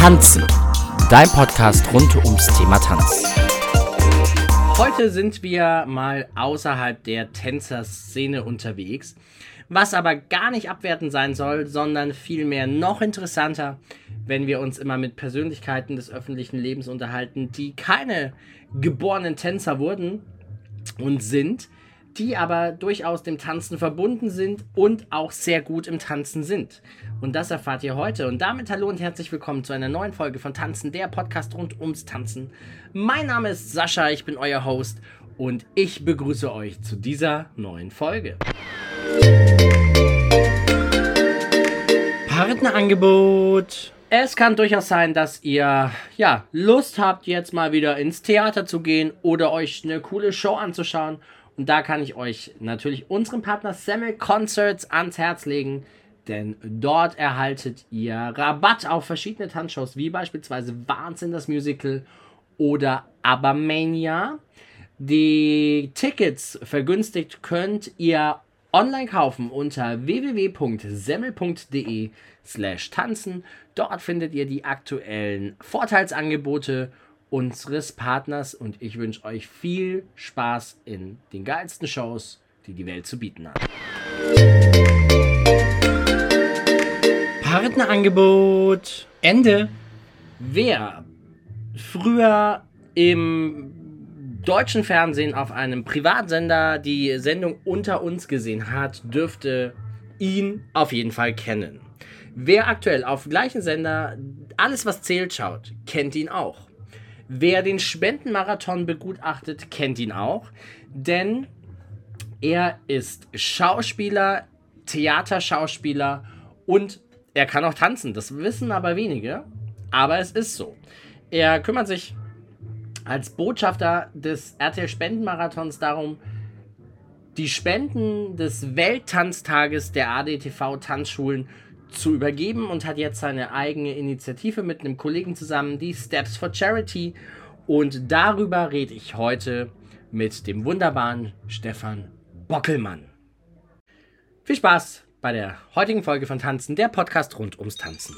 Tanzen, dein Podcast rund ums Thema Tanz. Heute sind wir mal außerhalb der Tänzerszene unterwegs, was aber gar nicht abwertend sein soll, sondern vielmehr noch interessanter, wenn wir uns immer mit Persönlichkeiten des öffentlichen Lebens unterhalten, die keine geborenen Tänzer wurden und sind, die aber durchaus dem Tanzen verbunden sind und auch sehr gut im Tanzen sind. Und das erfahrt ihr heute. Und damit hallo und herzlich willkommen zu einer neuen Folge von Tanzen, der Podcast rund ums Tanzen. Mein Name ist Sascha, ich bin euer Host und ich begrüße euch zu dieser neuen Folge. Partnerangebot. Es kann durchaus sein, dass ihr ja Lust habt, jetzt mal wieder ins Theater zu gehen oder euch eine coole Show anzuschauen und da kann ich euch natürlich unseren Partner Semmel Concerts ans Herz legen, denn dort erhaltet ihr Rabatt auf verschiedene Tanzshows, wie beispielsweise Wahnsinn das Musical oder Abermania. Die Tickets vergünstigt könnt ihr online kaufen unter www.semmel.de slash tanzen. Dort findet ihr die aktuellen Vorteilsangebote unseres Partners und ich wünsche euch viel Spaß in den geilsten Shows, die die Welt zu bieten hat. Partnerangebot Ende. Wer früher im deutschen Fernsehen auf einem Privatsender die Sendung unter uns gesehen hat, dürfte ihn auf jeden Fall kennen. Wer aktuell auf gleichen Sender alles was zählt schaut, kennt ihn auch. Wer den Spendenmarathon begutachtet, kennt ihn auch, denn er ist Schauspieler, Theaterschauspieler und er kann auch tanzen. Das wissen aber wenige, aber es ist so. Er kümmert sich als Botschafter des RTL Spendenmarathons darum, die Spenden des Welttanztages der ADTV Tanzschulen zu übergeben und hat jetzt seine eigene Initiative mit einem Kollegen zusammen, die Steps for Charity. Und darüber rede ich heute mit dem wunderbaren Stefan Bockelmann. Viel Spaß bei der heutigen Folge von Tanzen, der Podcast rund ums Tanzen.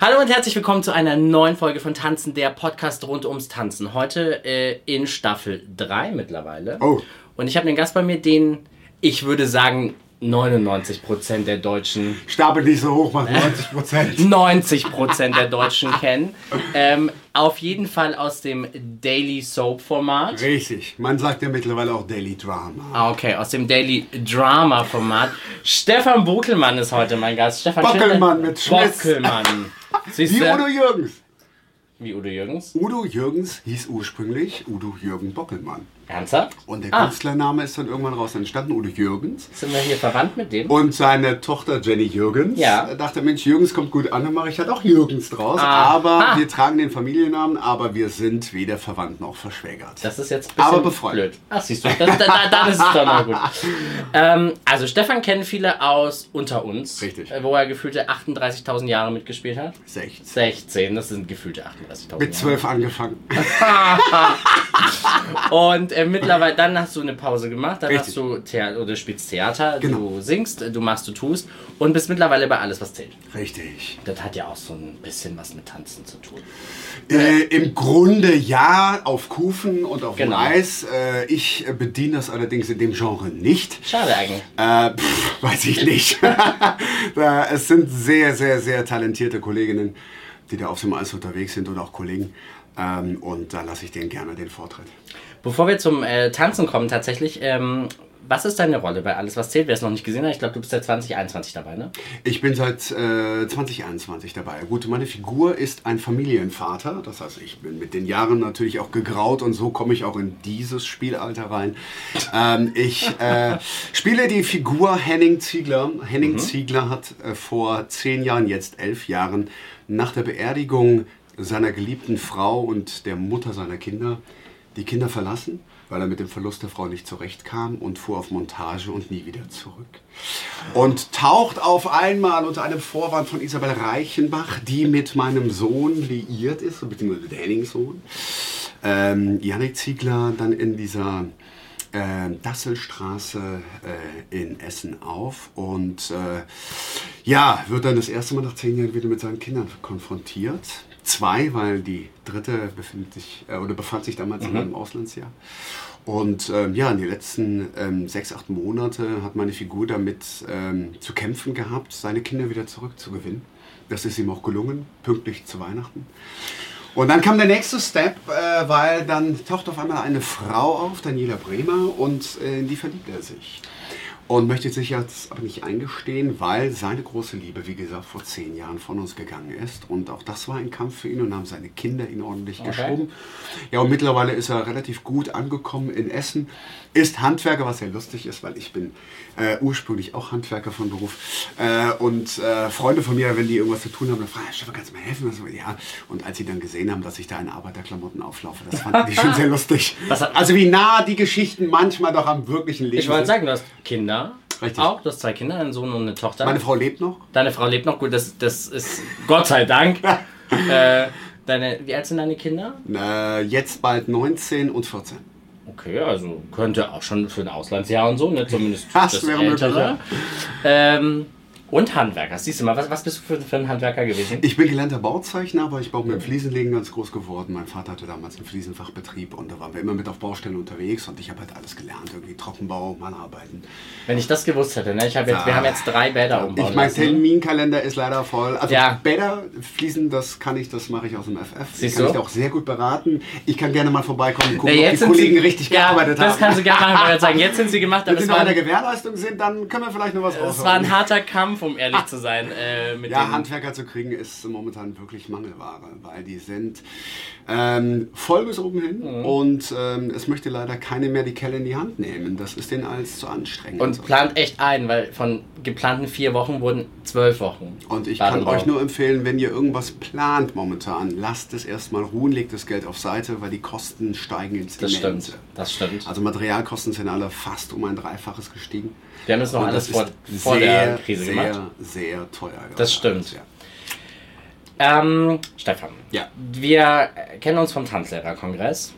Hallo und herzlich willkommen zu einer neuen Folge von Tanzen, der Podcast rund ums Tanzen. Heute äh, in Staffel 3 mittlerweile. Oh. Und ich habe einen Gast bei mir, den ich würde sagen 99% der Deutschen Stapel nicht so hoch, mach 90 Prozent. 90% der Deutschen kennen. Ähm, auf jeden Fall aus dem Daily Soap Format. Richtig. Man sagt ja mittlerweile auch Daily Drama. Ah, okay, aus dem Daily Drama Format. Stefan Buckelmann ist heute mein Gast. Stefan Bockelmann schön, mit Schmiss. Bockelmann. Siehst Wie? Udo Jürgens. Wie Udo Jürgens. Udo Jürgens hieß ursprünglich Udo Jürgen Bockelmann. Ernsthaft? Und der Ah. Künstlername ist dann irgendwann raus entstanden, Udo Jürgens. Sind wir hier verwandt mit dem? Und seine Tochter Jenny Jürgens Ja. äh, dachte, Mensch, Jürgens kommt gut an, dann mache ich halt auch Jürgens draus. Ah. Aber Ah. wir tragen den Familiennamen, aber wir sind weder verwandt noch verschwägert. Das ist jetzt ein bisschen Aber befreundet. blöd. Ach, siehst du, das, da, da, ist es doch noch gut. Ähm, also, Stefan kennen viele aus Unter uns. Richtig. äh, Wo er gefühlte 38.000 Jahre mitgespielt hat. 16. 16, das sind gefühlte 38.000 Mit Jahre. 12 angefangen. Und äh, mittlerweile, dann hast du eine Pause gemacht, dann Richtig. hast du Theater, oder du spielst Theater, Genau. du singst, du machst, du tust und bist mittlerweile bei alles, was zählt. Richtig. Das hat ja auch so ein bisschen was mit Tanzen zu tun. Äh, Im Grunde ja, auf Kufen und auf Genau. Eis. Äh, ich bediene das allerdings in dem Genre nicht. Schade eigentlich. Äh, pff, weiß ich nicht. es sind sehr, sehr, sehr talentierte Kolleginnen, die da auf dem Eis unterwegs sind und auch Kollegen. Ähm, und da lasse ich denen gerne den Vortritt. Bevor wir zum äh, Tanzen kommen, tatsächlich, ähm, was ist deine Rolle bei alles, was zählt? Wer es noch nicht gesehen hat, ich glaube, du bist seit 2021 dabei, ne? Ich bin seit äh, 2021 dabei. Gut, meine Figur ist ein Familienvater. Das heißt, ich bin mit den Jahren natürlich auch gegraut und so komme ich auch in dieses Spielalter rein. Ähm, ich äh, spiele die Figur Henning Ziegler. Henning Ziegler hat äh, vor zehn Jahren, jetzt elf Jahren, nach der Beerdigung seiner geliebten Frau und der Mutter seiner Kinder die Kinder verlassen, weil er mit dem Verlust der Frau nicht zurechtkam und fuhr auf Montage und nie wieder zurück. Und taucht auf einmal unter einem Vorwand von Isabel Reichenbach, die mit meinem Sohn liiert ist, beziehungsweise mit Hennings Sohn, ähm, Janik Ziegler, dann in dieser äh, Dasselstraße äh, in Essen auf. Und äh, ja, wird dann das erste Mal nach zehn Jahren wieder mit seinen Kindern konfrontiert. Zwei, weil die dritte befindet sich äh, oder befand sich damals in einem Auslandsjahr. Und ähm, ja, in den letzten ähm, sechs, acht Monate hat meine Figur damit ähm, zu kämpfen gehabt, seine Kinder wieder zurückzugewinnen. Das ist ihm auch gelungen, pünktlich zu Weihnachten. Und dann kam der nächste Step, äh, weil dann taucht auf einmal eine Frau auf, Daniela Bremer, und äh, in die verliebt er sich. Und möchte sich jetzt aber nicht eingestehen, weil seine große Liebe, wie gesagt, vor zehn Jahren von uns gegangen ist. Und auch das war ein Kampf für ihn und haben seine Kinder ihn ordentlich Okay. geschoben. Ja, und mittlerweile ist er relativ gut angekommen in Essen. Ist Handwerker, was sehr lustig ist, weil ich bin äh, ursprünglich auch Handwerker von Beruf. Äh, und äh, Freunde von mir, wenn die irgendwas zu tun haben, dann fragen, Stefan, kannst du mir helfen? Und so, ja. Und als sie dann gesehen haben, dass ich da in Arbeiterklamotten auflaufe, das fanden die schon sehr lustig. Also wie nah die Geschichten manchmal doch am wirklichen Leben Ich wollte sind. sagen, du hast Kinder. Richtig. Auch, du hast zwei Kinder, einen Sohn und eine Tochter. Meine Frau lebt noch. Deine Frau lebt noch gut, das, das ist Gott sei Dank. äh, deine, wie alt sind deine Kinder? Äh, jetzt bald 19 und 14. Okay, also könnte auch schon für ein Auslandsjahr und so, ne? Zumindest Das das, wäre möglich, Ältere. Ähm, und Handwerker. Siehst du mal, was, was bist du für, für ein Handwerker gewesen? Ich bin gelernter Bauzeichner, aber ich bin auch mit dem Fliesenlegen ganz groß geworden. Mein Vater hatte damals einen Fliesenfachbetrieb und da waren wir immer mit auf Baustellen unterwegs und ich habe halt alles gelernt, irgendwie Trockenbau, Malerarbeiten. Wenn ich das gewusst hätte, ne? Ich hab jetzt, wir Ja. haben jetzt drei Bäder umbauen Ich mein. Terminkalender ist leider voll. Also Ja. Bäder, Fliesen, das kann ich, das mache ich aus dem FF. Siehst ich kann du? ich auch sehr gut beraten. Ich kann gerne mal vorbeikommen und gucken, Ja, ob die Kollegen sie, richtig ja, gearbeitet das haben. kannst du gerne machen, weil ich sagen, jetzt sind sie gemacht, Wenn sie noch in der Gewährleistung sind, dann können wir vielleicht noch was es war rausholen. ein harter Kampf, um ehrlich zu sein. Äh, mit Ja, Handwerker zu kriegen ist momentan wirklich Mangelware, weil die sind ähm, voll bis oben hin Mhm. und ähm, es möchte leider keine mehr die Kelle in die Hand nehmen. Das ist denen alles zu anstrengend. und plant echt ein, weil von geplanten vier Wochen wurden zwölf Wochen. Und ich kann euch nur empfehlen, wenn ihr irgendwas plant momentan, lasst es erstmal ruhen, legt das Geld auf Seite, weil die Kosten steigen ins Das Immense. stimmt, das stimmt. Also Materialkosten sind alle fast um ein Dreifaches gestiegen. Wir haben das noch Und alles das vor, vor sehr, der Krise sehr, gemacht. sehr teuer. gerade Das stimmt. Ähm, Stefan, Ja. wir kennen uns vom Tanzlehrerkongress.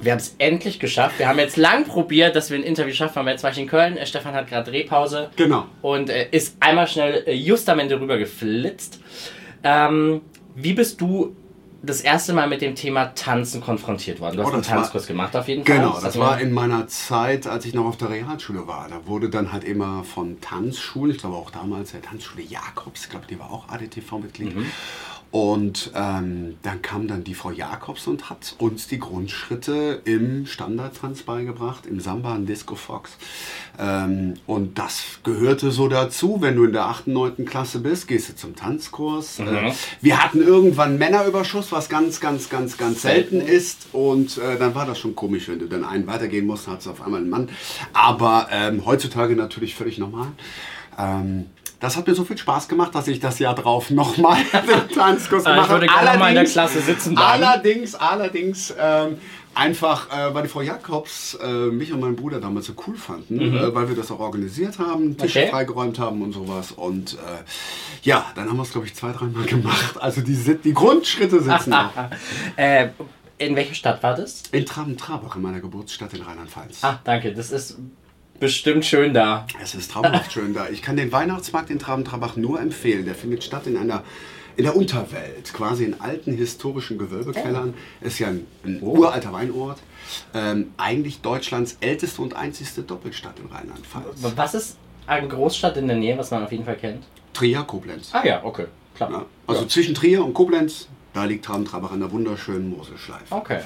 Wir haben es endlich geschafft. Wir haben jetzt lang probiert, dass wir ein Interview schaffen. Aber jetzt war ich in Köln. Äh, Stefan hat gerade Drehpause. Genau. Und äh, ist einmal schnell äh, just am Ende rüber geflitzt. Ähm, wie bist du das erste Mal mit dem Thema Tanzen konfrontiert worden? Du hast Oh, einen das war- Tanzkurs gemacht auf jeden Fall. Genau, das war in meiner Zeit, als ich noch auf der Realschule war. Da wurde dann halt immer von Tanzschulen, ich glaube auch damals der Tanzschule Jakobs, ich glaube, die war auch ADTV-Mitglied. Und ähm, dann kam dann die Frau Jakobs und hat uns die Grundschritte im Standardtanz beigebracht, im Samba und Disco Fox. Ähm, und das gehörte so dazu, wenn du in der 8., 9. Klasse bist, gehst du zum Tanzkurs. Äh, wir hatten irgendwann Männerüberschuss, was ganz, ganz, ganz, ganz selten ist. Und äh, dann war das schon komisch, wenn du dann einen weitergehen musst, hattest du auf einmal einen Mann. Aber ähm, heutzutage natürlich völlig normal. Ähm, das hat mir so viel Spaß gemacht, dass ich das Jahr drauf nochmal den Tanzkurs Ah, ich gemacht habe. würde gerne noch mal in der Klasse sitzen bleiben. Allerdings, allerdings, ähm, einfach, äh, weil die Frau Jakobs äh, mich und meinen Bruder damals so cool fanden, äh, weil wir das auch organisiert haben, Tische Mhm. Okay. freigeräumt haben und sowas. Und äh, ja, dann haben wir es, glaube ich, zwei, dreimal gemacht. Also die, die Grundschritte sitzen noch. Äh, in welcher Stadt war das? In Traben-Trabach, in meiner Geburtsstadt in Rheinland-Pfalz. Ah, danke. Das ist bestimmt schön da. Es ist traumhaft schön da. Ich kann den Weihnachtsmarkt in Traben-Trabach nur empfehlen. Der findet statt in einer in der Unterwelt, quasi in alten historischen Gewölbekellern. Ist ja ein, ein uralter Weinort. Ähm, eigentlich Deutschlands älteste und einzigste Doppelstadt in Rheinland-Pfalz. Was ist eine Großstadt in der Nähe, was man auf jeden Fall kennt? Trier, Koblenz. Ah ja, okay. Klar. Ja, also zwischen Trier und Koblenz, da liegt Traben-Trabach an der wunderschönen Moselschleife. Okay.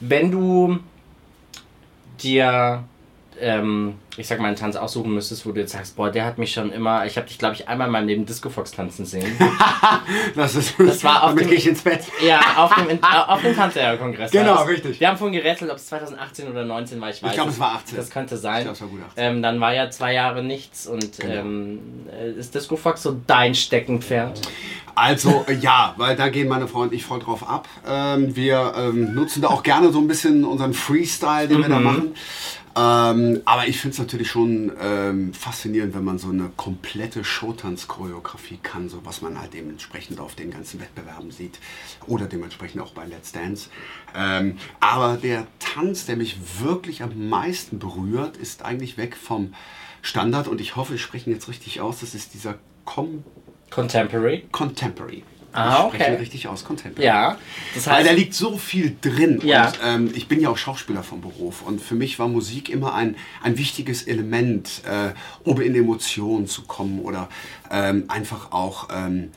Wenn du dir, ähm, ich sag mal, einen Tanz aussuchen müsstest, wo du jetzt sagst, boah, der hat mich schon immer, ich habe dich, glaube ich, einmal in meinem Leben Disco Fox tanzen sehen. Das, ist, Das war auf damit dem- ich ins Bett. ja, auf dem, äh, auf dem Tanzlehrerkongress. Genau, das. richtig. Wir haben vorhin gerätselt, ob es 2018 oder 19 war, ich weiß glaube, es war 18. Das könnte sein. Ich glaube, es war gut 18. Ähm, dann war ja zwei Jahre nichts und Genau. ähm, äh, ist Disco Fox so dein Steckenpferd? Also äh, ja, weil da gehen meine Frau und ich voll drauf ab. Ähm, wir ähm, nutzen da auch gerne so ein bisschen unseren Freestyle, den wir da machen. Ähm, aber ich finde es natürlich schon ähm, faszinierend, wenn man so eine komplette Showtanz-Choreografie kann, so was man halt dementsprechend auf den ganzen Wettbewerben sieht oder dementsprechend auch bei Let's Dance. Ähm, aber der Tanz, der mich wirklich am meisten berührt, ist eigentlich weg vom Standard und ich hoffe, ich spreche ihn jetzt richtig aus. Das ist dieser Com Contemporary. Contemporary. Ah, ich spreche okay. richtig aus, Contemporary. Ja. Das Weil heißt, da liegt so viel drin. Ja. Und, ähm, ich bin ja auch Schauspieler vom Beruf. Und für mich war Musik immer ein, ein wichtiges Element, äh, um in Emotionen zu kommen oder ähm, einfach auch. Ähm,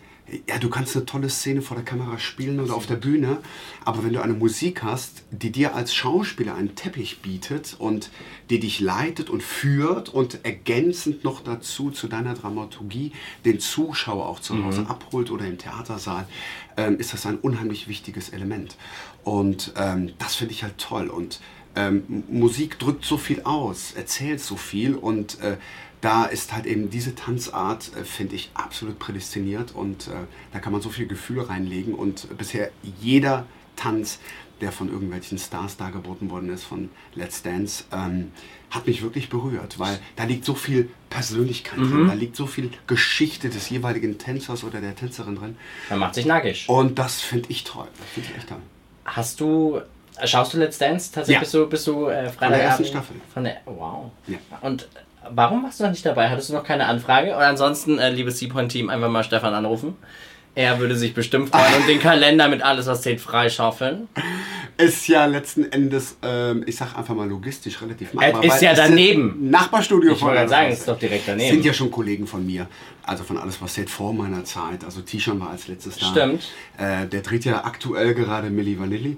ja, du kannst eine tolle Szene vor der Kamera spielen oder auf der Bühne, aber wenn du eine Musik hast, die dir als Schauspieler einen Teppich bietet und die dich leitet und führt und ergänzend noch dazu zu deiner Dramaturgie den Zuschauer auch zu Hause abholt oder im Theatersaal, ähm, ist das ein unheimlich wichtiges Element. Und ähm, das finde ich halt toll. Und ähm, Musik drückt so viel aus, erzählt so viel und äh, da ist halt eben diese Tanzart, äh, finde ich, absolut prädestiniert und äh, da kann man so viel Gefühl reinlegen und bisher jeder Tanz, der von irgendwelchen Stars dargeboten worden ist, von Let's Dance, ähm, hat mich wirklich berührt, weil da liegt so viel Persönlichkeit drin, da liegt so viel Geschichte des jeweiligen Tänzers oder der Tänzerin drin man macht sich nackig. und das finde ich toll, das finde ich echt toll. Hast du, schaust du Let's Dance? Tatsächlich Ja. bist du, bist du äh, Freitagabend? Von der ersten Staffel. Von der, wow. Ja. Und warum warst du noch nicht dabei? Hattest du noch keine Anfrage? Oder ansonsten, äh, liebes Seapoint-Team, einfach mal Stefan anrufen. Er würde sich bestimmt freuen und den Kalender mit alles, was zählt, freischaufeln. Ist ja letzten Endes, ähm, ich sag einfach mal logistisch relativ machbar. ist ja daneben. Nachbarstudio Ich wollte gerade sagen, es ist doch direkt daneben. Sind ja schon Kollegen von mir. Also von alles, was zählt vor meiner Zeit. Also T-Shirt war als letztes da. Stimmt. Äh, der dreht ja aktuell gerade Milli Vanilli.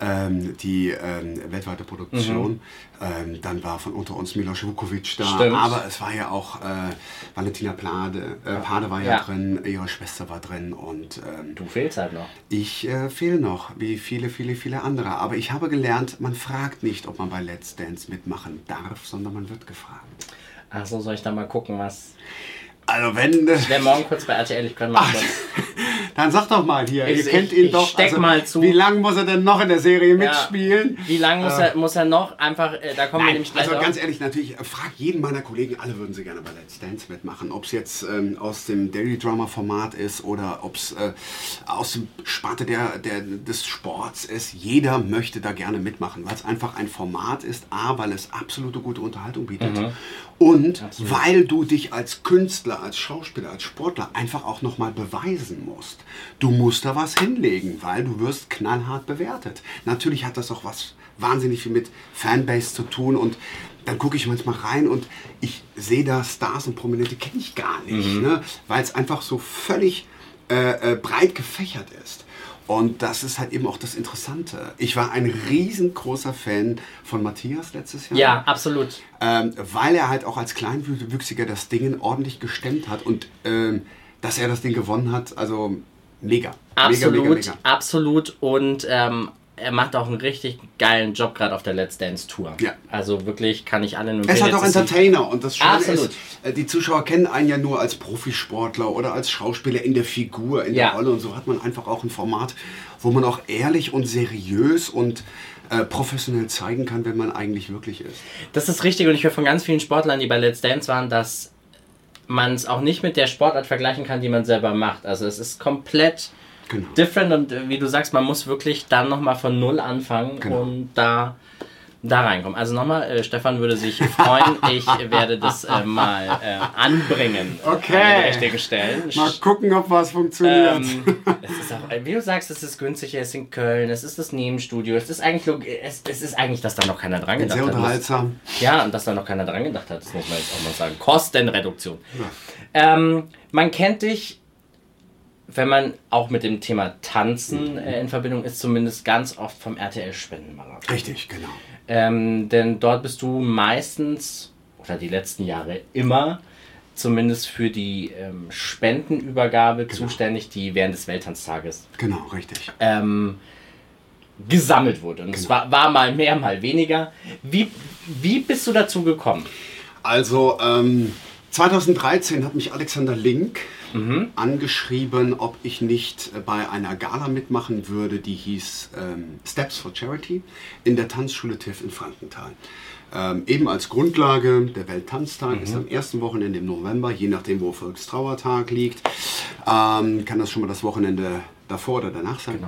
Ähm, die ähm, weltweite Produktion. Ähm, dann war von unter uns Milos Vukovic da. Mhm. Stimmt. Aber es war ja auch äh, Valentina Plade. Äh, Pade war ja, Ja. drin, ihre Schwester war drin und ähm, Du fehlst halt noch. ich äh, fehle noch, wie viele, viele, viele andere. Aber ich habe gelernt, man fragt nicht, ob man bei Let's Dance mitmachen darf, sondern man wird gefragt. Achso, soll ich da mal gucken, was. Also wenn, Ich wäre morgen kurz bei RTL, ich könnte mal kurz. dann sag doch mal hier, Ich- ihr kennt ich- ihn ich doch. steck also, mal zu. Wie lange muss er denn noch in der Serie mitspielen? Wie lange muss, er, muss er noch einfach, äh, da kommen wir nämlich gleich also ganz ehrlich, natürlich, äh, frag jeden meiner Kollegen, alle würden sie gerne bei Let's Dance mitmachen. Ob es jetzt ähm, aus dem Daily Drama Format ist oder ob es äh, aus dem Sparte der, der, des Sports ist. Jeder möchte da gerne mitmachen, weil es einfach ein Format ist. A, weil es absolute gute Unterhaltung bietet. Mhm. Und weil du dich als Künstler, als Schauspieler, als Sportler einfach auch nochmal beweisen musst. Du musst da was hinlegen, weil du wirst knallhart bewertet. Natürlich hat das auch was wahnsinnig viel mit Fanbase zu tun und dann gucke ich manchmal rein und ich sehe da Stars und Prominente kenne ich gar nicht, ne? weil es einfach so völlig äh, äh, breit gefächert ist. Und das ist halt eben auch das Interessante. Ich war ein riesengroßer Fan von Matthias letztes Jahr. Ja, absolut. Ähm, weil er halt auch als Kleinwüchsiger das Ding ordentlich gestemmt hat und ähm, dass er das Ding gewonnen hat, also mega. Absolut, Mega, mega, mega. absolut. Und ähm, er macht auch einen richtig geilen Job gerade auf der Let's Dance Tour. Ja. Also wirklich kann ich allen Er ist halt auch Entertainer und das Schöne Absolut. ist, äh, die Zuschauer kennen einen ja nur als Profisportler oder als Schauspieler in der Figur, in Ja. der Rolle und so hat man einfach auch ein Format, wo man auch ehrlich und seriös und äh, professionell zeigen kann, wenn man eigentlich wirklich ist. Das ist richtig und ich höre von ganz vielen Sportlern, die bei Let's Dance waren, dass man es auch nicht mit der Sportart vergleichen kann, die man selber macht. Also es ist komplett Genau. different und äh, wie du sagst, man muss wirklich dann nochmal von Null anfangen Genau. und da, da reinkommen. Also nochmal, äh, Stefan würde sich freuen, ich werde das äh, mal äh, anbringen. Okay. An richtigen Stellen. Mal gucken, ob was funktioniert. Ähm, auch, wie du sagst, es ist günstig, es ist in Köln, es ist das Nebenstudio, es ist eigentlich, es, es ist eigentlich, dass da noch keiner dran gedacht Sehr hat. unterhaltsam. Ja, und dass da noch keiner dran gedacht hat, das muss man jetzt auch mal sagen. Kostenreduktion. Ähm, man kennt dich, wenn man auch mit dem Thema Tanzen äh, in Verbindung ist, zumindest ganz oft vom RTL-Spendenmarathon. Richtig, genau. Ähm, denn dort bist du meistens, oder die letzten Jahre immer, zumindest für die ähm, Spendenübergabe zuständig, die während des Welttanztages Genau, richtig. ähm, gesammelt wurde. Und es war, war mal mehr, mal weniger. Wie, wie bist du dazu gekommen? Also ähm, 2013 hat mich Alexander Link angeschrieben, ob ich nicht äh, bei einer Gala mitmachen würde, die hieß ähm, Steps for Charity in der Tanzschule TIF in Frankenthal. Ähm, eben als Grundlage, der Welttanztag ist am ersten Wochenende im November, je nachdem, wo Volkstrauertag liegt. Ähm, kann das schon mal das Wochenende davor oder danach sein.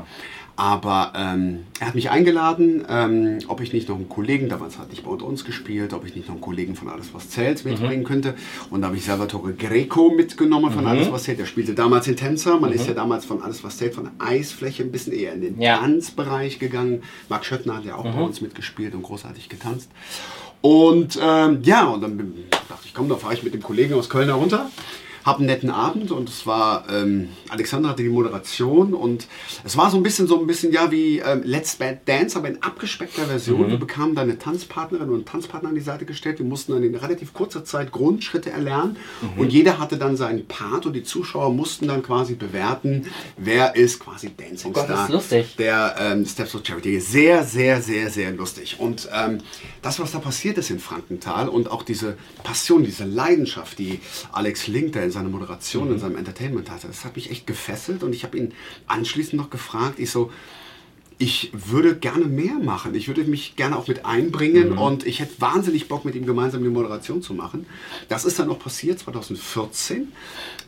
Aber ähm, er hat mich eingeladen, ähm, ob ich nicht noch einen Kollegen, damals hatte ich bei uns gespielt, ob ich nicht noch einen Kollegen von Alles was zählt mitbringen könnte. Und da habe ich Salvatore Greco mitgenommen von Alles was zählt. Der spielte damals in Tänzer. Man ist ja damals von Alles was zählt, von der Eisfläche ein bisschen eher in den Ja. Tanzbereich gegangen. Marc Schöttner hat ja auch bei uns mitgespielt und großartig getanzt. Und ähm, ja, und dann dachte ich, komm, da fahre ich mit dem Kollegen aus Köln herunter. Hab einen netten Abend und es war, ähm, Alexander hatte die Moderation und es war so ein bisschen, so ein bisschen, ja, wie ähm, Let's Bad Dance, aber in abgespeckter Version. Wir bekamen da eine Tanzpartnerin und einen Tanzpartner an die Seite gestellt. Wir mussten dann in relativ kurzer Zeit Grundschritte erlernen und jeder hatte dann seinen Part und die Zuschauer mussten dann quasi bewerten, wer ist quasi Dancing Gott, Star das ist lustig. der ähm, Steps of Charity. Sehr, sehr, sehr, sehr lustig. Und ähm, das, was da passiert ist in Frankenthal und auch diese Passion, diese Leidenschaft, die Alex Link da in seiner Moderation, in seinem Entertainment hatte, das hat mich echt gefesselt. Und ich habe ihn anschließend noch gefragt, ich so, ich würde gerne mehr machen. Ich würde mich gerne auch mit einbringen und ich hätte wahnsinnig Bock, mit ihm gemeinsam die Moderation zu machen. Das ist dann auch passiert 2014,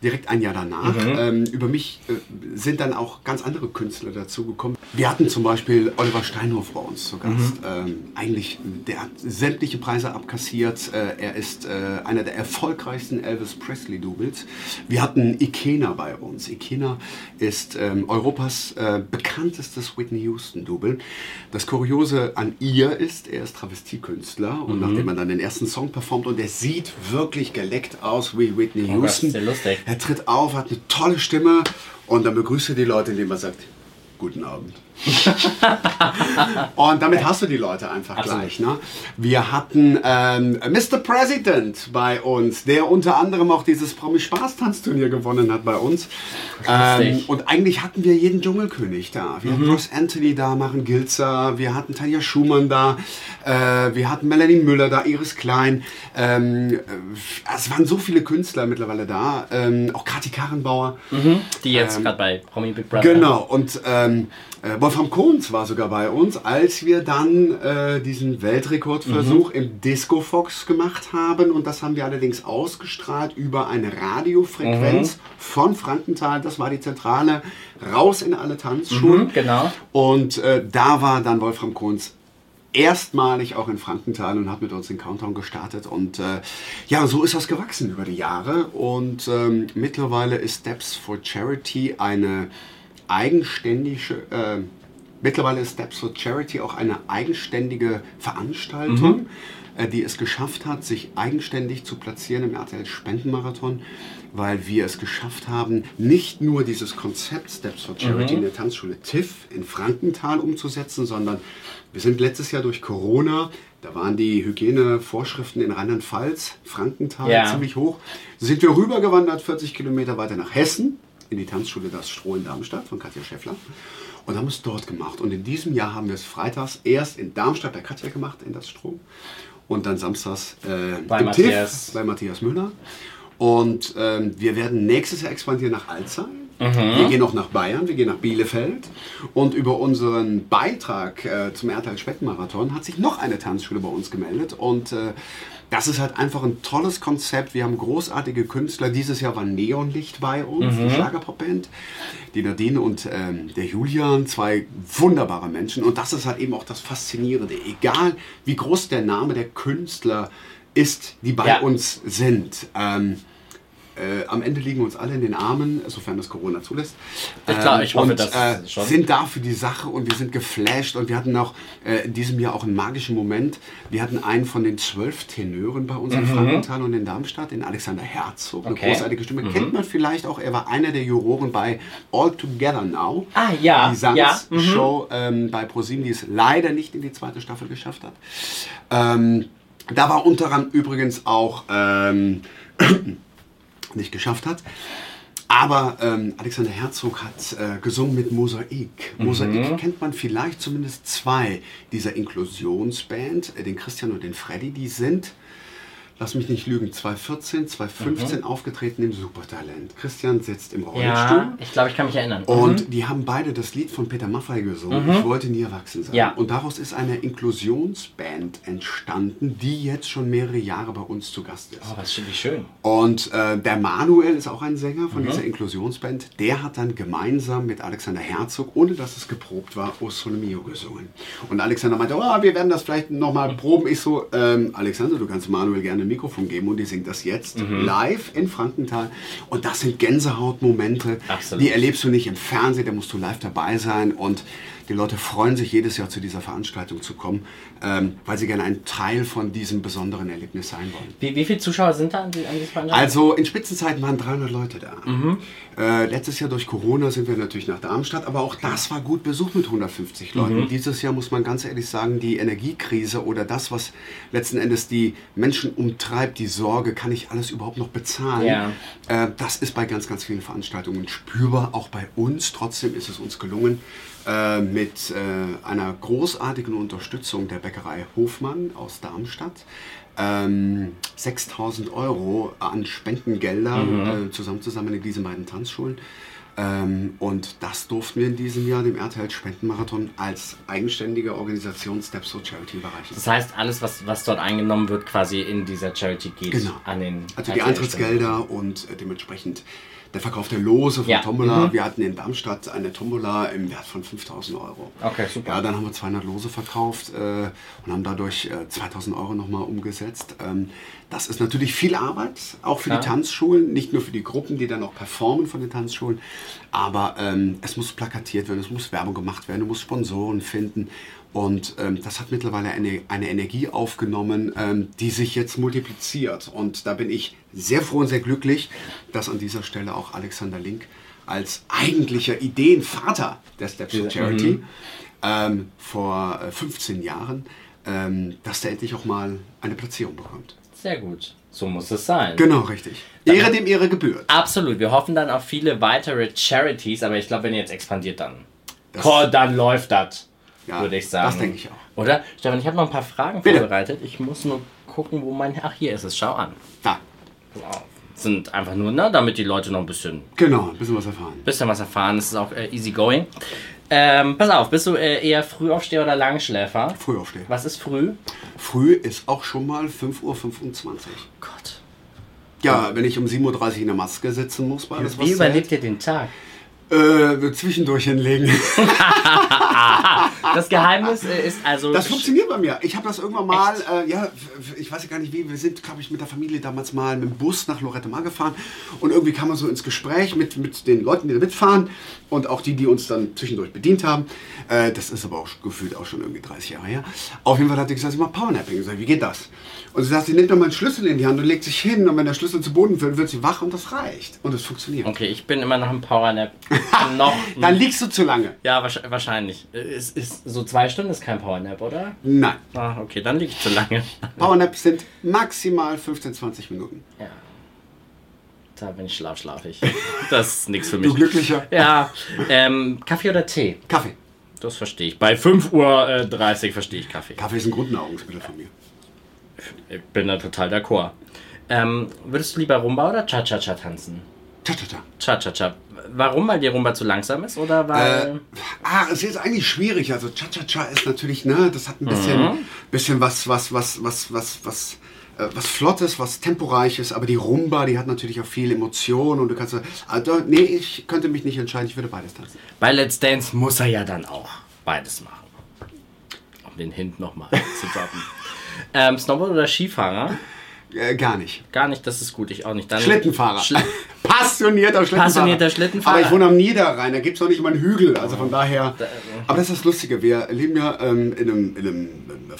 direkt ein Jahr danach. Ähm, über mich äh, sind dann auch ganz andere Künstler dazugekommen. Wir hatten zum Beispiel Oliver Steinhoff bei uns zu Gast. Ähm, eigentlich, der hat sämtliche Preise abkassiert. Äh, er ist äh, einer der erfolgreichsten Elvis Presley-Doubles. Wir hatten Ikena bei uns. Ikena ist ähm, Europas äh, bekanntestes Whitney Houston-Double. Das Kuriose an ihr ist, er ist Travestiekünstler und nachdem er dann den ersten Song performt und er sieht wirklich geleckt aus wie Whitney Oh Gott, Houston. sehr lustig. Er tritt auf, hat eine tolle Stimme und dann begrüßt er die Leute, indem er sagt, guten Abend. und damit hast du die Leute einfach Absolut. gleich. Ne? Wir hatten ähm, Mr. President bei uns, der unter anderem auch dieses Promi-Spaß-Tanzturnier gewonnen hat bei uns. Ähm, und eigentlich hatten wir jeden Dschungelkönig da. Wir hatten Ross Anthony da, Maren Gilzer, wir hatten Tanja Schumann da, äh, wir hatten Melanie Müller da, Iris Klein. Ähm, äh, es waren so viele Künstler mittlerweile da. Ähm, auch Kathi Karrenbauer. Die jetzt Ähm, gerade bei Promi Big Brother. Genau, und ähm, äh, Wolfram Kohns war sogar bei uns, als wir dann äh, diesen Weltrekordversuch im Disco Fox gemacht haben. Und das haben wir allerdings ausgestrahlt über eine Radiofrequenz von Frankenthal. Das war die Zentrale, raus in alle Tanzschulen. Mhm, genau. Und äh, da war dann Wolfram Kohns erstmalig auch in Frankenthal und hat mit uns den Countdown gestartet. Und äh, ja, so ist das gewachsen über die Jahre. Und ähm, mittlerweile ist Steps for Charity eine eigenständige, äh, mittlerweile ist Steps for Charity auch eine eigenständige Veranstaltung, äh, die es geschafft hat, sich eigenständig zu platzieren im RTL Spendenmarathon, weil wir es geschafft haben, nicht nur dieses Konzept Steps for Charity in der Tanzschule TIFF in Frankenthal umzusetzen, sondern wir sind letztes Jahr durch Corona, da waren die Hygienevorschriften in Rheinland-Pfalz, Frankenthal Ja. ziemlich hoch, sind wir rübergewandert, 40 Kilometer weiter nach Hessen, in die Tanzschule Das Stroh in Darmstadt von Katja Schäffler und haben es dort gemacht. Und in diesem Jahr haben wir es freitags erst in Darmstadt bei Katja gemacht, in Das Stroh, und dann samstags äh, Bei Matthias. TIFF, bei Matthias Müller. Und ähm, wir werden nächstes Jahr expandieren nach Alzey. Mhm. Wir gehen auch nach Bayern, wir gehen nach Bielefeld. Und über unseren Beitrag äh, zum RTL Spendenmarathon hat sich noch eine Tanzschule bei uns gemeldet. Und äh, das ist halt einfach ein tolles Konzept. Wir haben großartige Künstler. Dieses Jahr war Neonlicht bei uns, Mhm. die Schlagerpopband. Die Nadine und ähm, der Julian, zwei wunderbare Menschen. Und das ist halt eben auch das Faszinierende. Egal wie groß der Name der Künstler ist, die bei Ja. uns sind. Ähm, äh, am Ende liegen uns alle in den Armen, sofern das Corona zulässt. Ja, klar, ich hoffe, und, das äh, schon. sind da für die Sache und wir sind geflasht und wir hatten auch äh, in diesem Jahr auch einen magischen Moment. Wir hatten einen von den zwölf Tenören bei uns in Frankenthal und in Darmstadt, den Alexander Herzog. Eine Mhm. Okay. großartige Stimme. Kennt man vielleicht auch, er war einer der Juroren bei All Together Now. Ah, ja, Die ja, mhm. Ähm, bei ProSieben, die es leider nicht in die zweite Staffel geschafft hat. Ähm, da war unter anderem übrigens auch ähm, nicht geschafft hat. Aber ähm, Alexander Herzog hat äh, gesungen mit Mosaik. Mosaik kennt man vielleicht zumindest zwei dieser Inklusionsband, äh, den Christian und den Freddy. Die sind lass mich nicht lügen, 2014, 2015 aufgetreten im Supertalent. Christian sitzt im Rollstuhl. Ja, ich glaube, ich kann mich erinnern. Und die haben beide das Lied von Peter Maffay gesungen. Ich wollte nie erwachsen sein. Mhm. Ja. Und daraus ist eine Inklusionsband entstanden, die jetzt schon mehrere Jahre bei uns zu Gast ist. Oh, was finde ich schön. Und äh, der Manuel ist auch ein Sänger Mhm. von dieser Inklusionsband. Der hat dann gemeinsam mit Alexander Herzog, ohne dass es geprobt war, O Sole Mio gesungen. Und Alexander meinte, oh, wir werden das vielleicht nochmal proben. Ich so, ähm, Alexander, du kannst Manuel gerne ein Mikrofon geben und die singt das jetzt Mhm. live in Frankenthal. Und das sind Gänsehautmomente. Absolut. Die erlebst du nicht im Fernsehen, da musst du live dabei sein. Und die Leute freuen sich jedes Jahr zu dieser Veranstaltung zu kommen, ähm, weil sie gerne ein Teil von diesem besonderen Erlebnis sein wollen. Wie, wie viele Zuschauer sind da an, die, an dieser Veranstaltung? Also in Spitzenzeiten waren 300 Leute da. Äh, letztes Jahr durch Corona sind wir natürlich nach Darmstadt, aber auch das war gut besucht mit 150 Leuten. Dieses Jahr muss man ganz ehrlich sagen, die Energiekrise oder das, was letzten Endes die Menschen umtreibt, die Sorge, kann ich alles überhaupt noch bezahlen, Ja. äh, das ist bei ganz, ganz vielen Veranstaltungen spürbar, auch bei uns. Trotzdem ist es uns gelungen, äh, mit äh, einer großartigen Unterstützung der Bäckerei Hofmann aus Darmstadt ähm, 6000 Euro an Spendengelder äh, zusammenzusammeln in diesen beiden Tanzschulen. Ähm, und das durften wir in diesem Jahr dem RTL Spendenmarathon als eigenständige Organisation Steps for Charity überreichen. das heißt, alles, was, was dort eingenommen wird, quasi in dieser Charity geht Genau. an den. Also die Eintrittsgelder und äh, dementsprechend der Verkauf der Lose von Ja. Tombola. Mhm. Wir hatten in Darmstadt eine Tombola im Wert von 5000 Euro. Okay, super. Ja, dann haben wir 200 Lose verkauft äh, und haben dadurch äh, 2000 Euro nochmal umgesetzt. Ähm, das ist natürlich viel Arbeit, auch für Klar. die Tanzschulen, nicht nur für die Gruppen, die dann auch performen von den Tanzschulen, aber ähm, es muss plakatiert werden, es muss Werbung gemacht werden, du musst Sponsoren finden. Und ähm, das hat mittlerweile eine, eine Energie aufgenommen, ähm, die sich jetzt multipliziert. Und da bin ich sehr froh und sehr glücklich, dass an dieser Stelle auch Alexander Link als eigentlicher Ideenvater der Steps for Charity ähm, vor äh, 15 Jahren, ähm, dass der endlich auch mal eine Platzierung bekommt. Sehr gut. So muss es sein. Genau, richtig. Ehre dem Ehre gebührt. Absolut. Wir hoffen dann auf viele weitere Charities, aber ich glaube, wenn ihr jetzt expandiert, dann. Das- Cool, dann läuft das. Ja, würde ich sagen. das denke ich auch. Oder? Stefan, ich habe noch ein paar Fragen Bitte. vorbereitet. Ich muss nur gucken, wo mein. Ach, hier ist es. Schau an. Da, Wow. Sind einfach nur, ne, damit die Leute noch ein bisschen, genau, ein bisschen was erfahren. bisschen was erfahren. Es ist auch äh, easy going. Ähm, pass auf, bist du äh, eher Frühaufsteher oder Langschläfer? Früh aufstehen. Was ist früh? Früh ist auch schon mal 5.25 Uhr. Gott. Ja, wenn ich um 7.30 Uhr in der Maske sitzen muss, bei alles was Wie überlebt ihr den Tag? Äh, zwischendurch hinlegen. Das Geheimnis äh, ist also. Das funktioniert bei mir. Ich habe das irgendwann mal, äh, ja, ich weiß ja gar nicht wie, wir sind, glaube ich, mit der Familie damals mal mit dem Bus nach Lorette Mar gefahren und irgendwie kam man so ins Gespräch mit, mit den Leuten, die da mitfahren und auch die, die uns dann zwischendurch bedient haben. Äh, das ist aber auch gefühlt auch schon irgendwie 30 Jahre her. Auf jeden Fall hat sie gesagt, ich mache Powernapping. Ich sag, wie geht das? Und sie sagt, sie nimmt dann mal einen Schlüssel in die Hand und legt sich hin und wenn der Schlüssel zu Boden fällt, wird sie wach und das reicht. Und es funktioniert. Okay, ich bin immer noch im Powernap. noch. Dann liegst du zu lange. Ja, wahrsch- wahrscheinlich. Es ist so zwei Stunden ist kein Powernap, oder? Nein. Ah, okay, dann liege ich zu lange. Powernaps sind maximal 15, 20 Minuten. Ja. Da bin ich schlaf, schlaf ich. Das ist nichts für mich. Du Glücklicher. Ja. Ähm, Kaffee oder Tee? Kaffee. Das verstehe ich. Bei 5.30 Uhr äh, 30 verstehe ich Kaffee. Kaffee ist ein Grundnahrungsmittel von mir. Ich bin da total d'accord. Ähm, würdest du lieber Rumba oder Cha-Cha-Cha tanzen? Cha-cha-cha. Cha-Cha-Cha. Warum? Weil die Rumba zu langsam ist oder weil. Äh, ah, es ist eigentlich schwierig. Also Cha-Cha-Cha ist natürlich, ne, das hat ein bisschen, bisschen was, was, was, was, was, was, äh, was Flottes, was Temporeiches, aber die Rumba, die hat natürlich auch viel Emotion und du kannst, also, nee, ich könnte mich nicht entscheiden, ich würde beides tanzen. Bei Let's Dance muss er ja dann auch beides machen. Um den Hint nochmal zu droppen. Ähm, Snowboard oder Skifahrer? Äh, gar nicht. Gar nicht, das ist gut, ich auch nicht. Dann Schlittenfahrer. Schl Passionierter Schlittenfahrer. Passionierter Schlittenfahrer. Aber ich wohne am Niederrhein, da gibt es noch nicht mal einen Hügel. Also von daher. Aber das ist das Lustige. Wir leben ja ähm, in, einem, in einem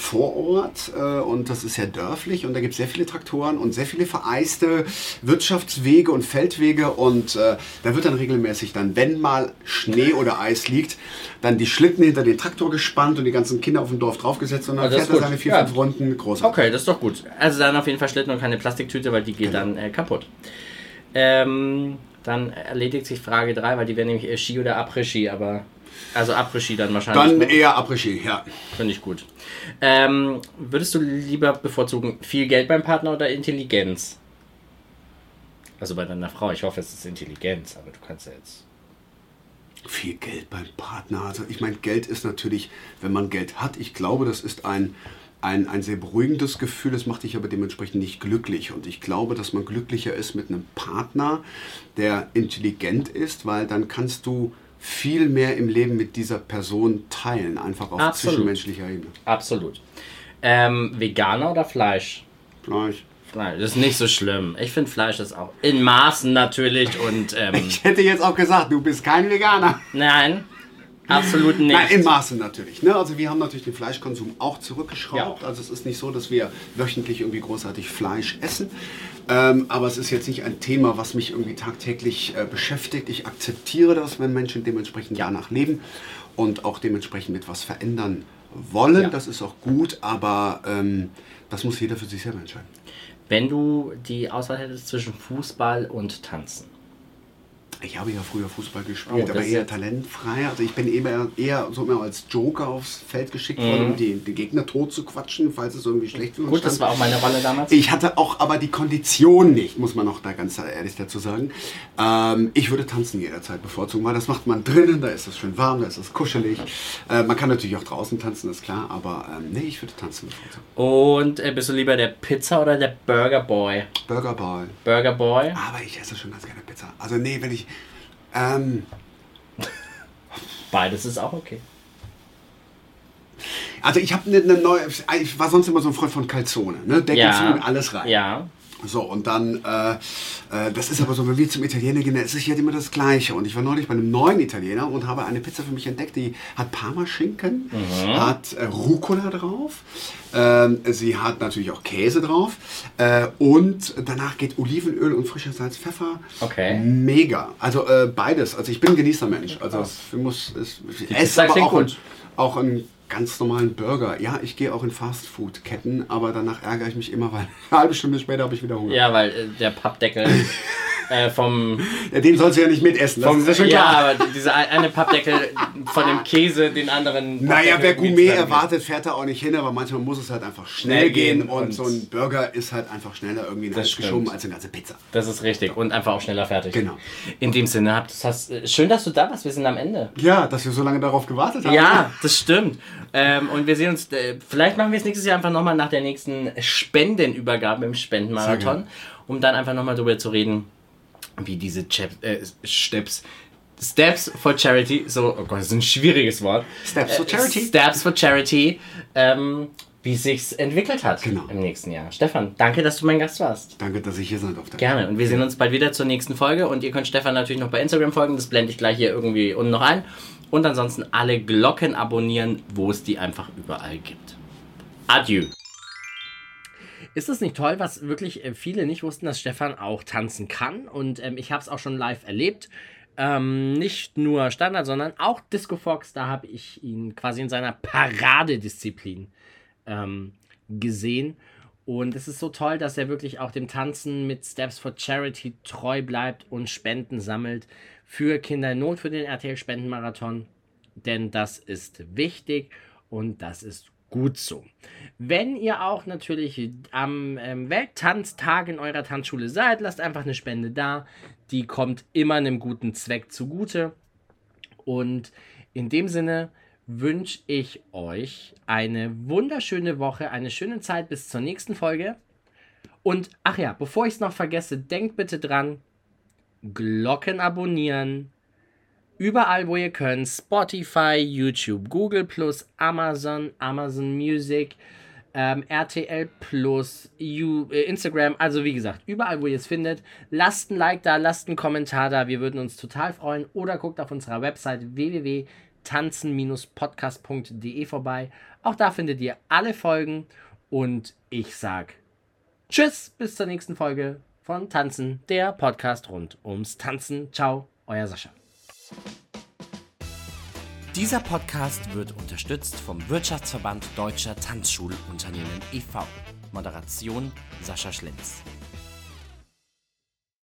Vorort äh, und das ist sehr dörflich und da gibt es sehr viele Traktoren und sehr viele vereiste Wirtschaftswege und Feldwege und äh, da wird dann regelmäßig dann, wenn mal Schnee oder Eis liegt, dann die Schlitten hinter den Traktor gespannt und die ganzen Kinder auf dem Dorf draufgesetzt und dann ist fährt er seine vier, Ja. fünf Runden groß. Okay, das ist doch gut. Also dann auf jeden Fall Schlitten und keine Plastiktüte, weil die geht Genau. dann äh, kaputt. Ähm, dann erledigt sich Frage 3, weil die wäre nämlich äh, Ski oder Après-Ski, aber Also Après-Ski dann wahrscheinlich. Dann ne? eher Après-Ski, ja. Finde ich gut. Ähm, würdest du lieber bevorzugen, viel Geld beim Partner oder Intelligenz? Also bei deiner Frau. Ich hoffe, es ist Intelligenz, aber du kannst ja jetzt. Viel Geld beim Partner. Also ich meine, Geld ist natürlich, wenn man Geld hat, ich glaube, das ist ein, ein, ein sehr beruhigendes Gefühl, es macht dich aber dementsprechend nicht glücklich. Und ich glaube, dass man glücklicher ist mit einem Partner, der intelligent ist, weil dann kannst du viel mehr im Leben mit dieser Person teilen, einfach auf Absolut. zwischenmenschlicher Ebene. Absolut. Ähm, Veganer oder Fleisch? Fleisch. Fleisch. Das ist nicht so schlimm. Ich finde Fleisch ist auch in Maßen natürlich und ähm, Ich hätte jetzt auch gesagt, du bist kein Veganer. nein, absolut nicht. Nein, in Maßen natürlich. Ne? Also wir haben natürlich den Fleischkonsum auch zurückgeschraubt. Ja. Also es ist nicht so, dass wir wöchentlich irgendwie großartig Fleisch essen. Ähm, aber es ist jetzt nicht ein Thema, was mich irgendwie tagtäglich äh, beschäftigt. Ich akzeptiere das, wenn Menschen dementsprechend danach leben und auch dementsprechend etwas verändern wollen. Ja. Das ist auch gut, aber ähm, das muss jeder für sich selber entscheiden. Wenn du die Auswahl hättest zwischen Fußball und Tanzen. Ich habe ja früher Fußball Oh, gespielt, das aber eher talentfrei. Also ich bin eher, eher so immer als Joker aufs Feld geschickt worden, um die, die Gegner tot zu quatschen, falls es irgendwie schlecht für uns Mhm. Gut, das stand. war auch meine Rolle damals. Ich hatte auch aber die Kondition nicht, muss man noch da ganz ehrlich dazu sagen. Ähm, ich würde tanzen jederzeit bevorzugen, weil das macht man drinnen, da ist es schön warm, da ist es kuschelig. Äh, man kann natürlich auch draußen tanzen, ist klar, aber ähm, nee, ich würde tanzen bevorzugen. Und äh, bist du lieber der Pizza oder der Burger Boy? Burger Boy. Burger Boy? Aber ich esse schon ganz gerne Pizza. Also nee, wenn ich... Ähm, Beides ist auch okay. also ich habe eine ne neue... Ich war sonst immer so ein Freund von Calzone, ne? Deckel Ja. zu alles rein. Ja. So, und dann, äh, äh, das ist aber so, wenn wir zum Italiener gehen, dann ist es ja immer das Gleiche. Und ich war neulich bei einem neuen Italiener und habe eine Pizza für mich entdeckt, die hat Parmaschinken, hat äh, Rucola drauf, ähm, sie hat natürlich auch Käse drauf äh, und danach geht Olivenöl und frischer Salz, Pfeffer. Okay. Mega. Also äh, beides. Also ich bin ein Genießermensch. Also es muss, es, ich esse aber auch, ein, gut. auch einen ganz normalen Burger. Ja, ich gehe auch in Fastfood-Ketten, aber danach ärgere ich mich immer, weil eine halbe Stunde später habe ich wieder Hunger. Ja, weil äh, der Pappdeckel äh, vom, Ja, den sollst du ja nicht mitessen, das vom ist ja schon ja, klar. aber dieser eine Pappdeckel von dem Käse, den anderen. Naja, wer Gourmet erwartet, fährt da auch nicht hin, aber manchmal muss es halt einfach schnell Schnell gehen gehen und, und- so ein Burger ist halt einfach schneller irgendwie in Das geschoben als eine ganze Pizza. Das ist richtig und einfach auch schneller fertig. Genau. In dem Sinne, habt- das schön, dass du da warst. Wir sind am Ende. Ja, dass wir so lange darauf gewartet haben. Ja, das stimmt. Ähm, und wir sehen uns, äh, vielleicht machen wir es nächstes Jahr einfach nochmal nach der nächsten Spendenübergabe im Spendenmarathon, um dann einfach nochmal darüber zu reden, wie diese Chap äh, Steps. Steps for Charity, so, oh Gott, das ist ein schwieriges Wort. Steps for Äh, Charity. Steps for Charity, ähm, wie es sich entwickelt hat Genau. im nächsten Jahr. Stefan, danke, dass du mein Gast warst. Danke, dass ich hier sein durfte. Gerne. Und wir sehen uns bald wieder zur nächsten Folge. Und ihr könnt Stefan natürlich noch bei Instagram folgen. Das blende ich gleich hier irgendwie unten noch ein. Und ansonsten alle Glocken abonnieren, wo es die einfach überall gibt. Adieu. Ist es nicht toll, was wirklich äh, viele nicht wussten, dass Stefan auch tanzen kann? Und ähm, ich habe es auch schon live erlebt. Ähm, nicht nur Standard, sondern auch Disco Fox. Da habe ich ihn quasi in seiner Paradedisziplin ähm, gesehen. Und es ist so toll, dass er wirklich auch dem Tanzen mit Steps for Charity treu bleibt und Spenden sammelt für Kinder in Not für den RTL Spendenmarathon. Denn das ist wichtig und das ist gut so. Wenn ihr auch natürlich am ähm, Welttanztag in eurer Tanzschule seid, lasst einfach eine Spende da. Die kommt immer einem guten Zweck zugute. Und in dem Sinne wünsche ich euch eine wunderschöne Woche, eine schöne Zeit bis zur nächsten Folge. Und ach ja, bevor ich es noch vergesse, denkt bitte dran, Glocken abonnieren. Überall, wo ihr könnt. Spotify, YouTube, Google Plus, Amazon, Amazon Music, ähm, RTL Plus, You, äh, Instagram. Also wie gesagt, überall, wo ihr es findet. Lasst ein Like da, lasst einen Kommentar da. Wir würden uns total freuen. Oder guckt auf unserer Website www.tanzen-podcast.de vorbei. Auch da findet ihr alle Folgen. Und ich sag Tschüss, bis zur nächsten Folge von Tanzen, der Podcast rund ums Tanzen. Ciao, euer Sascha. Dieser Podcast wird unterstützt vom Wirtschaftsverband Deutscher Tanzschulunternehmen e.V. Moderation Sascha Schlenz.